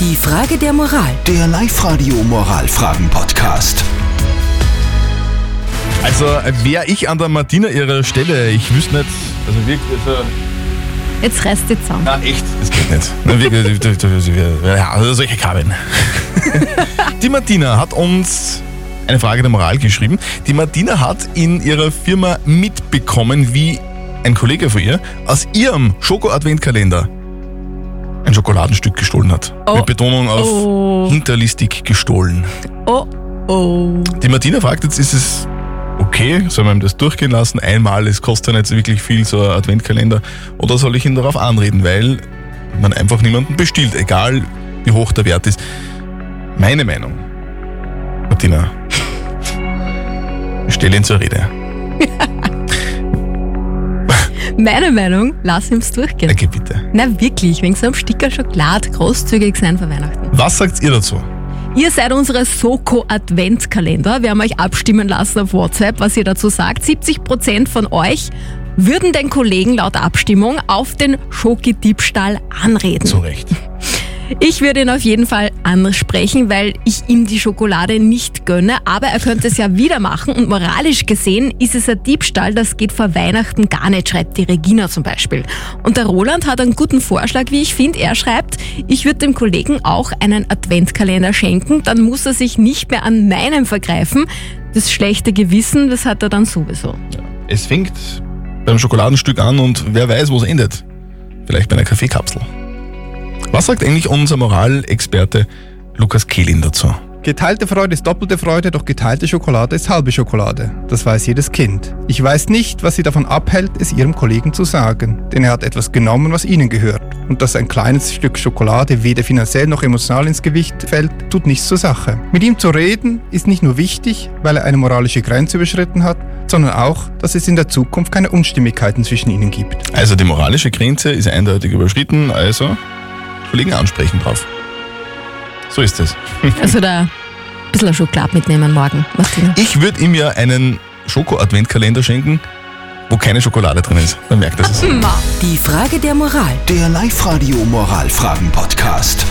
Die Frage der Moral. Der Live-Radio Moralfragen-Podcast. Also wäre ich an der Martina ihrer Stelle, ich wüsste nicht, also wirklich, also, Jetzt reißt die zusammen. na echt, das geht nicht. Na, wirklich, ja, also solche Kabeln. Die Martina hat uns eine Frage der Moral geschrieben. Die Martina hat in ihrer Firma mitbekommen, wie ein Kollege von ihr aus ihrem Schoko-Adventkalender ein Schokoladenstück gestohlen hat. Oh. Mit Betonung auf Oh. hinterlistig gestohlen. Oh, oh. Die Martina fragt jetzt, ist es okay, soll man ihm das durchgehen lassen? Einmal, es kostet ja nicht so wirklich viel, so ein Adventkalender. Oder soll ich ihn darauf anreden, weil man einfach niemanden bestiehlt, egal wie hoch der Wert ist. Meine Meinung, Martina, ich stelle ihn zur Rede. Meine Meinung, lass ihm's durchgehen. Okay, bitte. Na wirklich, wegen so einem Sticker Schokolade großzügig sein für Weihnachten. Was sagt ihr dazu? Ihr seid unsere Soko Adventskalender. Wir haben euch abstimmen lassen auf WhatsApp, was ihr dazu sagt. 70% von euch würden den Kollegen laut Abstimmung auf den Schoki-Diebstahl anreden. Zu Recht. Ich würde ihn auf jeden Fall ansprechen, weil ich ihm die Schokolade nicht gönne, aber er könnte es ja wieder machen und moralisch gesehen ist es ein Diebstahl, das geht vor Weihnachten gar nicht, schreibt die Regina zum Beispiel. Und der Roland hat einen guten Vorschlag, wie ich finde. Er schreibt, ich würde dem Kollegen auch einen Adventskalender schenken, dann muss er sich nicht mehr an meinem vergreifen. Das schlechte Gewissen, das hat er dann sowieso. Es fängt beim Schokoladenstück an und wer weiß, wo es endet. Vielleicht bei einer Kaffeekapsel. Was sagt eigentlich unser Moralexperte Lukas Kehlin dazu? Geteilte Freude ist doppelte Freude, doch geteilte Schokolade ist halbe Schokolade. Das weiß jedes Kind. Ich weiß nicht, was sie davon abhält, es ihrem Kollegen zu sagen, denn er hat etwas genommen, was ihnen gehört. Und dass ein kleines Stück Schokolade weder finanziell noch emotional ins Gewicht fällt, tut nichts zur Sache. Mit ihm zu reden ist nicht nur wichtig, weil er eine moralische Grenze überschritten hat, sondern auch, dass es in der Zukunft keine Unstimmigkeiten zwischen ihnen gibt. Also die moralische Grenze ist eindeutig überschritten, also Kollegen ansprechen drauf. So ist es. Also da ein bisschen Schokolade mitnehmen morgen, Martina. Ich würde ihm ja einen Schoko-Adventkalender schenken, wo keine Schokolade drin ist. Dann merkt er es. Die Frage der Moral. Der Live-Radio Moralfragen-Podcast.